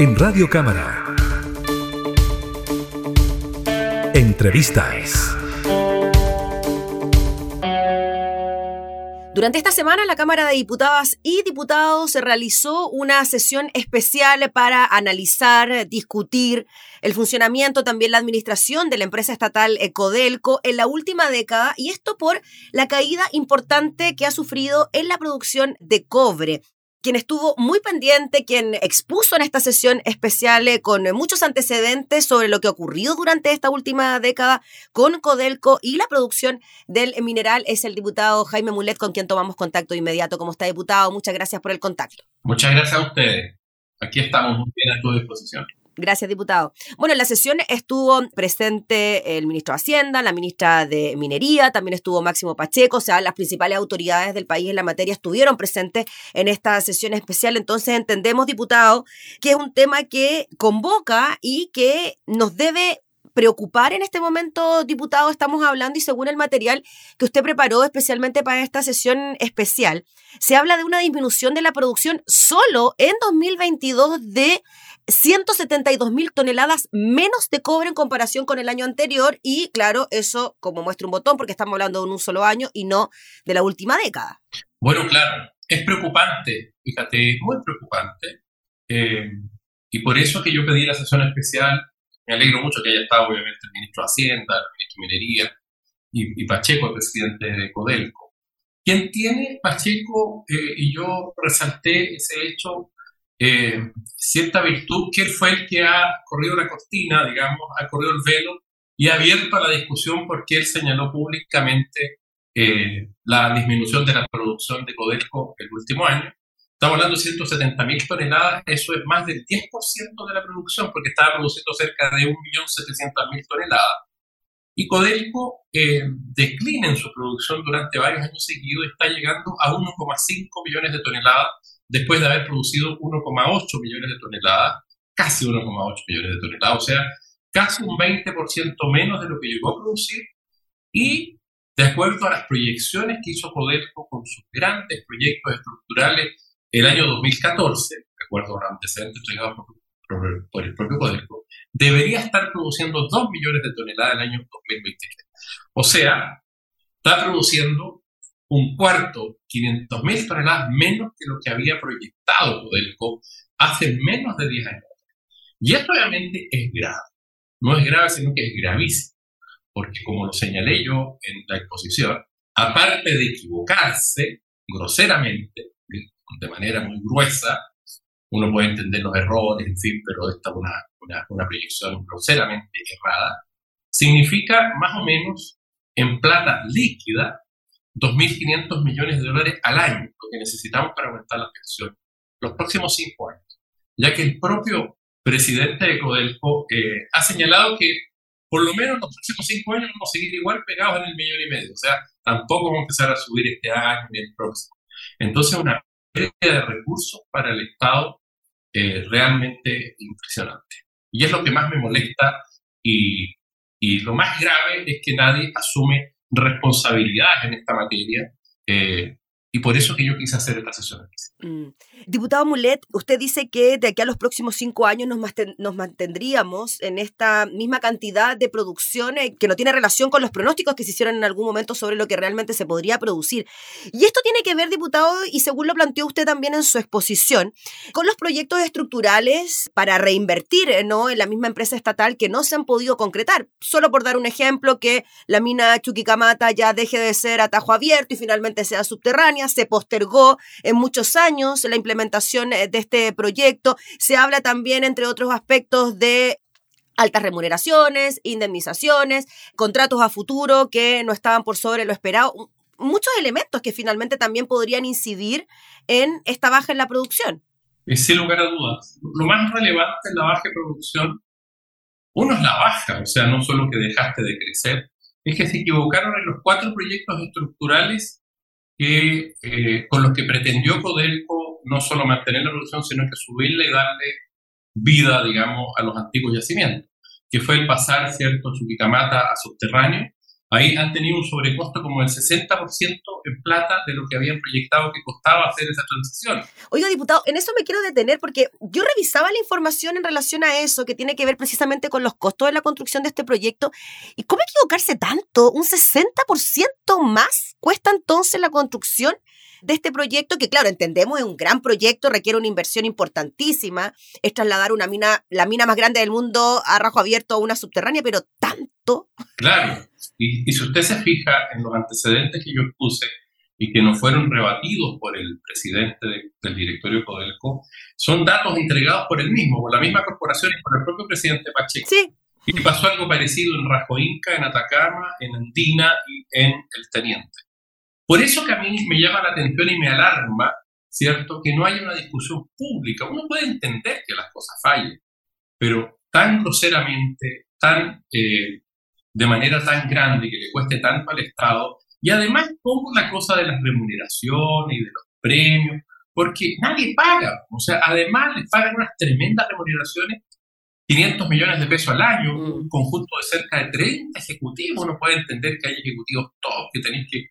En Radio Cámara. Entrevistas. Durante esta semana, la Cámara de Diputadas y Diputados se realizó una sesión especial para analizar, discutir el funcionamiento, también la administración de la empresa estatal Ecodelco en la última década, y esto por la caída importante que ha sufrido en la producción de cobre quien estuvo muy pendiente, quien expuso en esta sesión especial eh, con muchos antecedentes sobre lo que ocurrió durante esta última década con Codelco y la producción del mineral es el diputado Jaime Mulet, con quien tomamos contacto inmediato. ¿Cómo está, diputado? Muchas gracias por el contacto. Muchas gracias a ustedes. Aquí estamos muy bien a tu disposición. Gracias, diputado. Bueno, en la sesión estuvo presente el ministro de Hacienda, la ministra de Minería, también estuvo Máximo Pacheco, o sea, las principales autoridades del país en la materia estuvieron presentes en esta sesión especial. Entonces entendemos, diputado, que es un tema que convoca y que nos debe preocupar en este momento, diputado, estamos hablando y según el material que usted preparó especialmente para esta sesión especial, se habla de una disminución de la producción solo en 2022 de 172 mil toneladas menos de cobre en comparación con el año anterior y claro, eso como muestra un botón porque estamos hablando de un solo año y no de la última década. Bueno, claro, es preocupante, fíjate, muy preocupante. Eh, y por eso que yo pedí la sesión especial, me alegro mucho que haya estado obviamente el ministro de Hacienda, el ministro de Minería y, Pacheco, el presidente de Codelco. Quien tiene Pacheco, eh, y yo resalté ese hecho eh, cierta virtud que él fue el que ha corrido la cortina, digamos, ha corrido el velo y ha abierto a la discusión porque él señaló públicamente eh, la disminución de la producción de Codelco el último año. Estamos hablando de 170 mil toneladas, eso es más del 10% de la producción, porque estaba produciendo cerca de 1.700.000 toneladas. Y Codelco eh, declina en su producción durante varios años seguidos, está llegando a 1,5 millones de toneladas después de haber producido 1,8 millones de toneladas, casi 1,8 millones de toneladas, o sea, casi un 20% menos de lo que llegó a producir y de acuerdo a las proyecciones que hizo Codelco con sus grandes proyectos estructurales el año 2014, de acuerdo a los antecedentes entregados por, por, el propio Codelco, debería estar produciendo 2 millones de toneladas el año 2023. O sea, está produciendo un cuarto, 500 mil toneladas menos que lo que había proyectado Codelco hace menos de 10 años. Y esto obviamente es grave. No es grave, sino que es gravísimo. Porque como lo señalé yo en la exposición, aparte de equivocarse groseramente, de manera muy gruesa, uno puede entender los errores, en fin, pero esta es una, una, una proyección groseramente errada, significa más o menos en plata líquida 2.500 millones de dólares al año, lo que necesitamos para aumentar la pensión los próximos cinco años, ya que el propio presidente de Codelco eh, ha señalado que por lo menos los próximos cinco años vamos a seguir igual pegados en el millón y medio, o sea, tampoco vamos a empezar a subir este año ni el próximo. Entonces, una pérdida de recursos para el Estado eh, realmente impresionante. Y es lo que más me molesta y, y lo más grave es que nadie asume responsabilidades en esta materia. Eh, y por eso que yo quise hacer esta sesión. Mm. Diputado Mulet, usted dice que de aquí a los próximos cinco años nos, nos mantendríamos en esta misma cantidad de producción que no tiene relación con los pronósticos que se hicieron en algún momento sobre lo que realmente se podría producir. Y esto tiene que ver, diputado, y según lo planteó usted también en su exposición, con los proyectos estructurales para reinvertir ¿no? en la misma empresa estatal que no se han podido concretar. Solo por dar un ejemplo, que la mina Chuquicamata ya deje de ser atajo abierto y finalmente sea subterránea se postergó en muchos años la implementación eh, de este proyecto. Se habla también, entre otros aspectos, de altas remuneraciones, indemnizaciones, contratos a futuro que no estaban por sobre lo esperado. Muchos elementos que finalmente también podrían incidir en esta baja en la producción. Sin lugar a dudas. Lo más relevante en la baja de producción, uno es la baja, o sea, no solo que dejaste de crecer, es que se equivocaron en los cuatro proyectos estructurales que, eh, con los que pretendió Codelco no solo mantener la producción, sino que subirle y darle vida, digamos, a los antiguos yacimientos, que fue el pasar, ¿cierto?, Chuquicamata a subterráneo Ahí han tenido un sobrecosto como del 60% en plata de lo que habían proyectado que costaba hacer esa transición. Oiga, diputado, en eso me quiero detener porque yo revisaba la información en relación a eso que tiene que ver precisamente con los costos de la construcción de este proyecto. ¿Y cómo equivocarse tanto? ¿Un 60% más cuesta entonces la construcción? de este proyecto, que claro, entendemos es un gran proyecto, requiere una inversión importantísima, es trasladar una mina, la mina más grande del mundo a rajo abierto a una subterránea, pero tanto. Claro, y, si usted se fija en los antecedentes que yo puse y que no fueron rebatidos por el presidente del directorio Codelco, son datos entregados por él mismo, por la misma corporación y por el propio presidente Pacheco. Sí. Y pasó algo parecido en Rajo Inca, en Atacama, en Andina y en El Teniente. Por eso que a mí me llama la atención y me alarma, ¿cierto?, que no haya una discusión pública. Uno puede entender que las cosas fallen, pero tan groseramente, tan, eh, de manera tan grande, que le cueste tanto al Estado, y además pongo la cosa de las remuneraciones y de los premios, porque nadie paga. O sea, además les pagan unas tremendas remuneraciones 500 millones de pesos al año, un mm. conjunto de cerca de 30 ejecutivos. Uno puede entender que hay ejecutivos todos que tenéis que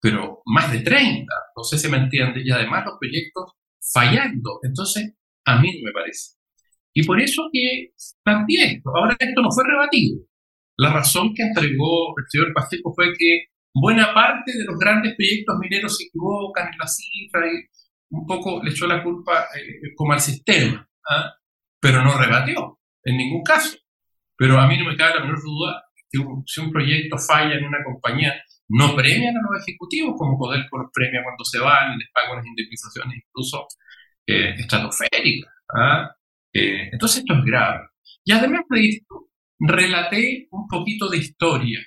pero más de 30, no sé si me entiende, y además los proyectos fallando. Entonces, a mí no me parece. Y por eso que también, ahora esto no fue rebatido. La razón que entregó el señor Pacheco fue que buena parte de los grandes proyectos mineros se equivocan en la cifra y un poco le echó la culpa eh, como al sistema, ¿ah? pero no rebatió en ningún caso. Pero a mí no me cabe la menor duda que si un proyecto falla en una compañía, no premian a los ejecutivos como Codelco premia cuando se van les pagan unas indemnizaciones incluso eh, estratosféricas. ¿ah? Eh, entonces esto es grave. Y además relaté un poquito de historia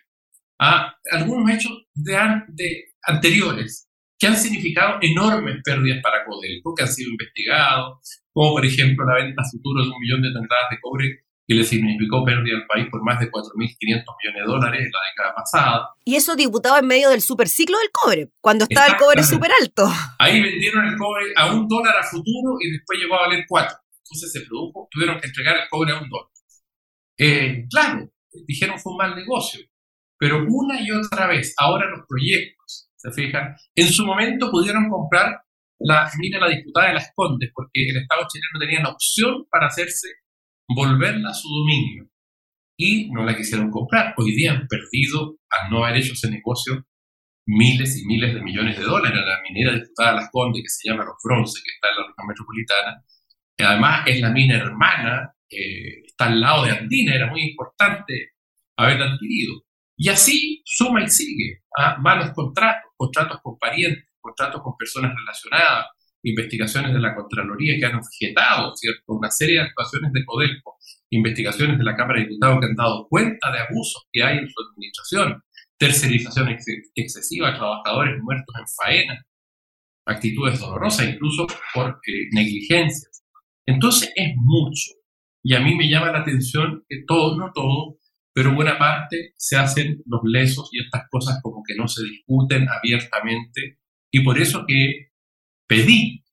a ¿ah? algunos hechos de, de anteriores que han significado enormes pérdidas para Codelco, que han sido investigados, como por ejemplo la venta futura de un millón de toneladas de cobre que le significó pérdida al país por más de 4.500 millones de dólares en la década pasada. Y eso diputado en medio del superciclo del cobre, cuando estaba el cobre súper alto. Ahí vendieron el cobre a un dólar a futuro y después llegó a valer cuatro. Entonces se produjo, tuvieron que entregar el cobre a un dólar. Eh, claro, dijeron fue un mal negocio, pero una y otra vez, ahora los proyectos, se fijan, en su momento pudieron comprar la mina la disputada de las Condes, porque el Estado chileno tenía la opción para hacerse volverla a su dominio. Y no la quisieron comprar. Hoy día han perdido, al no haber hecho ese negocio, miles y miles de millones de dólares. La minera disputada Las Condes, que se llama Los Bronce, que está en la región metropolitana, que además es la mina hermana, al lado de Andina, era muy importante haberla adquirido. Y así suma y sigue. ¿ah? Van los contratos, contratos con parientes, contratos con personas relacionadas, investigaciones de la Contraloría que han objetado ¿cierto? una serie de actuaciones de Codelco, investigaciones de la Cámara de Diputados que han dado cuenta de abusos que hay en su administración, tercerización excesiva, trabajadores muertos en faena, actitudes dolorosas, incluso por eh, negligencias. Entonces es mucho. Y a mí me llama la atención que todo, no todo, pero buena parte se hacen los lesos y estas cosas como que no se discuten abiertamente. Y por eso que pedí,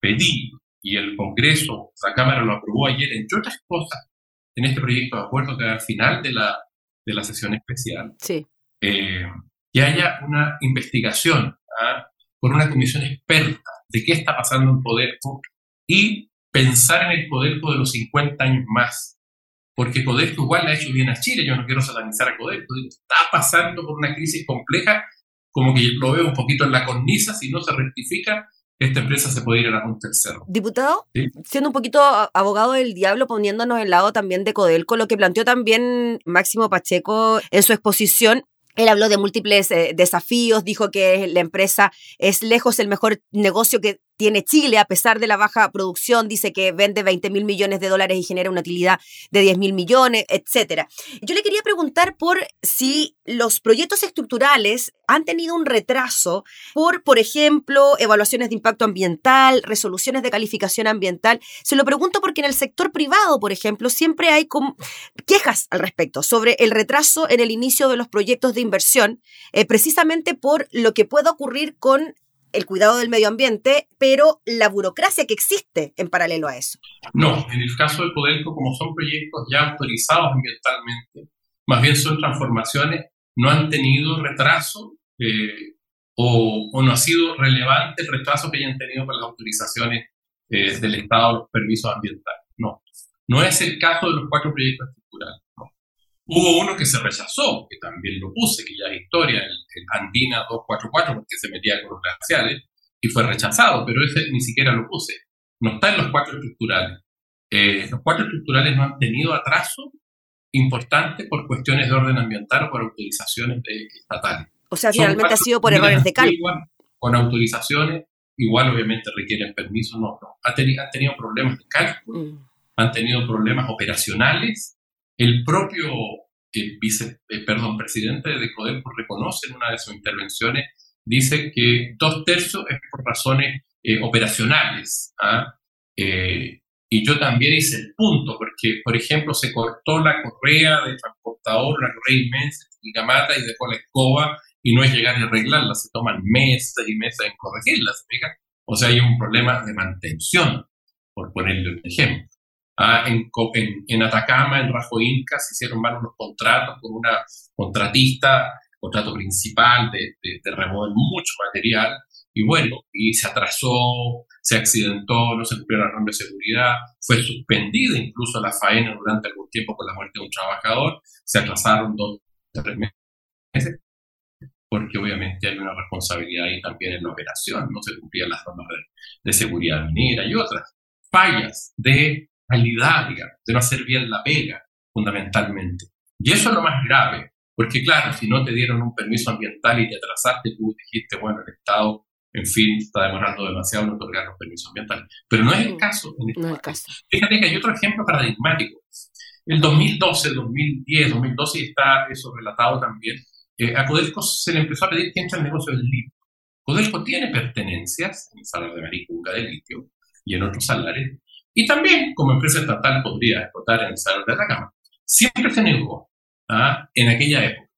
pedí, y el Congreso, la Cámara lo aprobó ayer, entre otras cosas, en este proyecto de acuerdo que al final de la, de la sesión especial, sí. Eh, que haya una investigación ¿ah? por una comisión experta de qué está pasando en Codelco y pensar en el Codelco de los 50 años más. Porque Codelco igual le ha hecho bien a Chile, yo no quiero satanizar a Codelco, está pasando por una crisis compleja como que lo veo un poquito en la cornisa, si no se rectifica, esta empresa se puede ir a un tercero. Diputado, siendo un poquito abogado del diablo, poniéndonos el lado también de Codelco, lo que planteó también Máximo Pacheco en su exposición él habló de múltiples eh, desafíos, dijo que la empresa es lejos el mejor negocio que tiene Chile a pesar de la baja producción, dice que vende 20 mil millones de dólares y genera una utilidad de 10 mil millones, etc. Yo le quería preguntar por si los proyectos estructurales han tenido un retraso por, por ejemplo, evaluaciones de impacto ambiental, resoluciones de calificación ambiental. Se lo pregunto porque en el sector privado, por ejemplo, siempre hay quejas al respecto sobre el retraso en el inicio de los proyectos de inversión, eh, precisamente por lo que puede ocurrir con el cuidado del medio ambiente, pero la burocracia que existe en paralelo a eso. No, en el caso de Codelco, como son proyectos ya autorizados ambientalmente, más bien son transformaciones no han tenido retraso eh, o, no ha sido relevante el retraso que hayan tenido con las autorizaciones eh, del Estado, los permisos ambientales. No, no es el caso de los cuatro proyectos estructurales. Hubo uno que se rechazó, que también lo puse, que ya es historia, el, Andina 244, porque se metía con los glaciares, y fue rechazado, pero ese ni siquiera lo puse. No está en los cuatro estructurales. Eh, los cuatro estructurales no han tenido atraso importante por cuestiones de orden ambiental o por autorizaciones estatales. O sea, finalmente ha sido por errores de cálculo. Con autorizaciones, igual obviamente requieren permiso, no, no. Han, tenido problemas de cálculo, mm. han tenido problemas operacionales. El propio eh, eh, perdón, presidente de Codelco reconoce en una de sus intervenciones, dice que dos tercios es por razones eh, operacionales. ¿ah? y yo también hice el punto, porque, por ejemplo, se cortó la correa de transportador, una correa inmensa, y mata y dejó la escoba y no es llegar y arreglarla, se toman meses y meses en corregirla, O sea, hay un problema de mantención, por ponerle un ejemplo. Ah, en, en, Atacama, en Rajo Inca, se hicieron mal unos contratos con una contratista, contrato principal de, de, de remover mucho material, y bueno, y se atrasó, se accidentó, no se cumplió la norma de seguridad, fue suspendida incluso la faena durante algún tiempo por la muerte de un trabajador, se atrasaron dos, tres meses, porque obviamente hay una responsabilidad ahí también en la operación, no se cumplían las normas de, seguridad minera y otras fallas de calidad, digamos, de no hacer bien la pega, fundamentalmente. Y eso es lo más grave, porque claro, si no te dieron un permiso ambiental y te atrasaste, tú dijiste, bueno, el Estado, en fin, está demorando demasiado en otorgar los permisos ambientales. Pero no es el mm, caso. En este no es el caso. Fíjate que hay otro ejemplo paradigmático. El 2012, 2010, 2012, y está eso relatado también, eh, a Codelco se le empezó a pedir que entre al negocio del litio. Codelco tiene pertenencias en el salar de Maricunga de litio y en otros salares, y también como empresa estatal podría explotar en el salar de Atacama. Siempre se negó ¿ah? en aquella época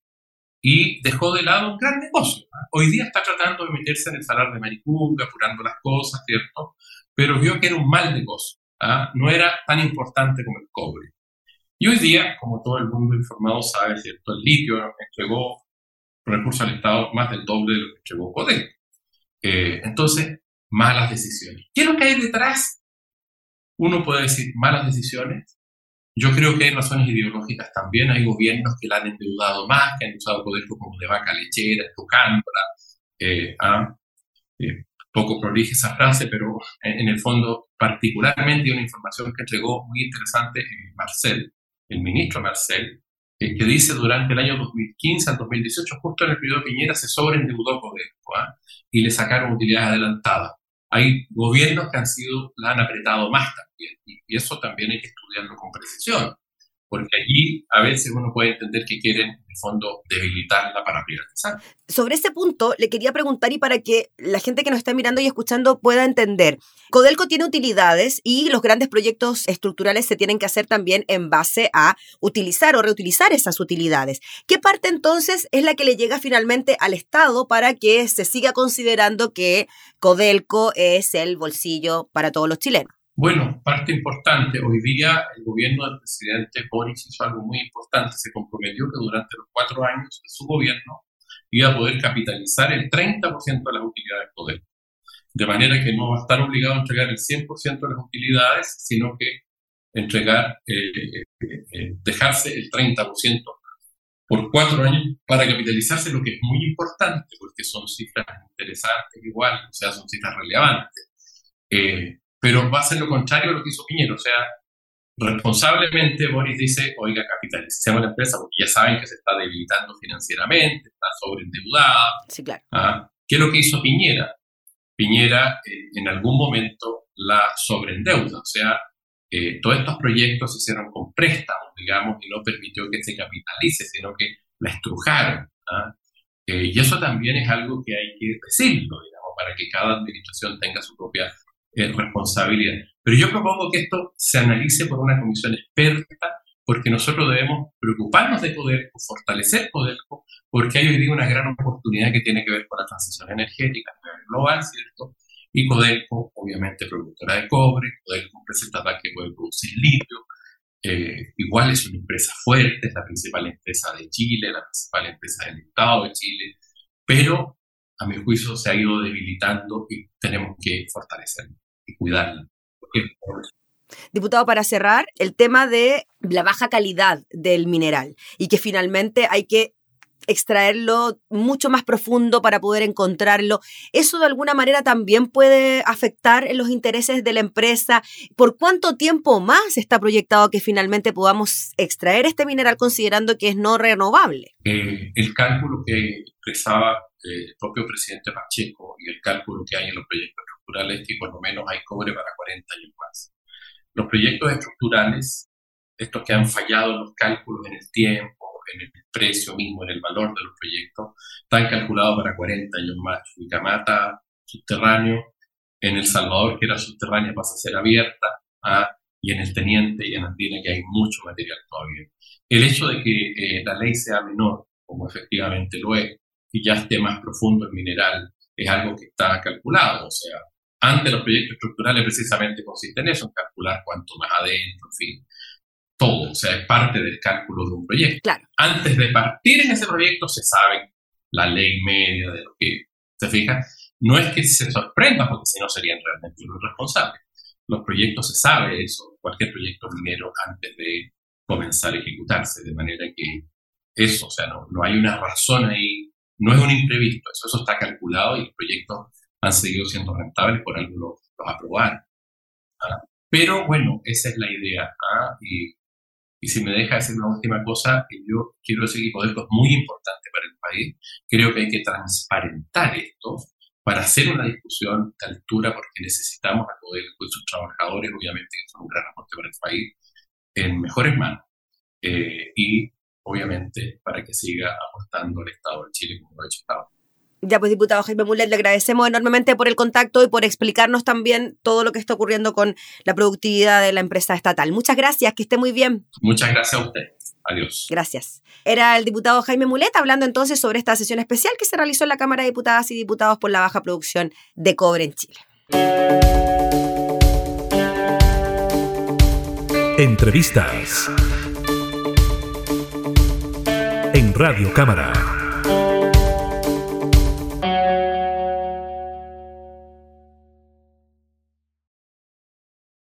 y dejó de lado un gran negocio. ¿ah? Hoy día está tratando de meterse en el salar de Maricunga, apurando las cosas, ¿cierto? Pero vio que era un mal negocio. ¿ah? No era tan importante como el cobre. Y hoy día, como todo el mundo informado sabe, ¿cierto? El litio entregó recursos al Estado más del doble de lo que entregó Codel. Eh, entonces, malas decisiones. ¿Qué es lo que hay detrás? Uno puede decir malas decisiones. Yo creo que hay razones ideológicas también. Hay gobiernos que la han endeudado más, que han usado poder como de vaca lechera, tocándola. Eh, ah, eh, poco prolije esa frase, pero en, el fondo, particularmente, una información que entregó muy interesante Marcel, el ministro Marcel, que dice durante el año 2015 al 2018, justo en el periodo de Piñera, se sobreendeudó Codelco ¿ah? y le sacaron utilidades adelantadas. Hay gobiernos que han sido, la han apretado más también, y eso también hay que estudiarlo con precisión porque allí a veces uno puede entender que quieren, en fondo, debilitarla para privatizar. Sobre ese punto, le quería preguntar y para que la gente que nos está mirando y escuchando pueda entender. Codelco tiene utilidades y los grandes proyectos estructurales se tienen que hacer también en base a utilizar o reutilizar esas utilidades. ¿Qué parte entonces es la que le llega finalmente al Estado para que se siga considerando que Codelco es el bolsillo para todos los chilenos? Bueno, parte importante. Hoy día el gobierno del presidente Boris hizo algo muy importante. Se comprometió que durante los cuatro años de su gobierno iba a poder capitalizar el 30% de las utilidades del poder. De manera que no va a estar obligado a entregar el 100% de las utilidades, sino que entregar, eh, eh, eh, dejarse el 30% por cuatro años para capitalizarse, lo que es muy importante, porque son cifras interesantes igual, o sea, son cifras relevantes pero va a ser lo contrario a lo que hizo Piñera. O sea, responsablemente Boris dice, oiga, capitalicemos la empresa porque ya saben que se está debilitando financieramente, está sobreendeudada. Sí, claro. ¿Ah? ¿Qué es lo que hizo Piñera? Piñera eh, en algún momento la sobreendeuda, o sea, eh, todos estos proyectos se hicieron con préstamos, digamos, y no permitió que se capitalice, sino que la estrujaron. ¿ah? Eh, y eso también es algo que hay que decirlo, digamos, para que cada administración tenga su propia eh, responsabilidad. Pero yo propongo que esto se analice por una comisión experta, porque nosotros debemos preocuparnos de poder fortalecer poder porque hay hoy día una gran oportunidad que tiene que ver con la transición energética a nivel global, ¿cierto? Y Codelco, obviamente, productora de cobre, Codelco, empresa estatal que puede producir litio. eh, igual es una empresa fuerte, es la principal empresa de Chile, la principal empresa del Estado de Chile, pero a mi juicio se ha ido debilitando y tenemos que fortalecerla y cuidarla. Diputado, para cerrar, el tema de la baja calidad del mineral y que finalmente hay que extraerlo mucho más profundo para poder encontrarlo. ¿Eso de alguna manera también puede afectar en los intereses de la empresa? ¿Por cuánto tiempo más está proyectado que finalmente podamos extraer este mineral considerando que es no renovable? Eh, el cálculo que expresaba el propio presidente Pacheco y el cálculo que hay en los proyectos estructurales es que por lo menos hay cobre para 40 años más. Los proyectos estructurales, estos que han fallado en los cálculos en el tiempo, en el precio mismo, en el valor de los proyectos, están calculados para 40 años más. Uicamata, subterráneo, en El Salvador, que era subterránea, pasa a ser abierta, ¿ah? y en el Teniente y en Andina, que hay mucho material todavía. El hecho de que eh, la ley sea menor, como efectivamente lo es, y ya esté más profundo el mineral, es algo que está calculado. O sea, antes los proyectos estructurales precisamente consisten en eso, en calcular cuánto más adentro, en fin todo, o sea, es parte del cálculo de un proyecto. Claro. Antes de partir en ese proyecto se sabe la ley media de lo que se fija. No es que se sorprenda, porque si no serían realmente los responsables. Los proyectos se sabe eso, cualquier proyecto minero antes de comenzar a ejecutarse, de manera que eso, o sea, no, no hay una razón ahí, no es un imprevisto, eso, eso está calculado y los proyectos han seguido siendo rentables, por algo los, los aprobaron. Pero bueno, esa es la idea. ¿ah? Y y si me deja decir una última cosa, yo quiero decir que Codelco es muy importante para el país. Creo que hay que transparentar esto para hacer una discusión de altura, porque necesitamos a Codelco y sus trabajadores, obviamente, que son un gran aporte para el país, en mejores manos. Eh, y, obviamente, para que siga aportando al Estado de Chile como lo ha hecho Estado. Ya pues, diputado Jaime Mulet, le agradecemos enormemente por el contacto y por explicarnos también todo lo que está ocurriendo con la productividad de la empresa estatal. Muchas gracias, que esté muy bien. Muchas gracias a usted. Adiós. Gracias. Era el diputado Jaime Mulet hablando entonces sobre esta sesión especial que se realizó en la Cámara de Diputadas y Diputados por la baja producción de cobre en Chile. Entrevistas Radio Cámara.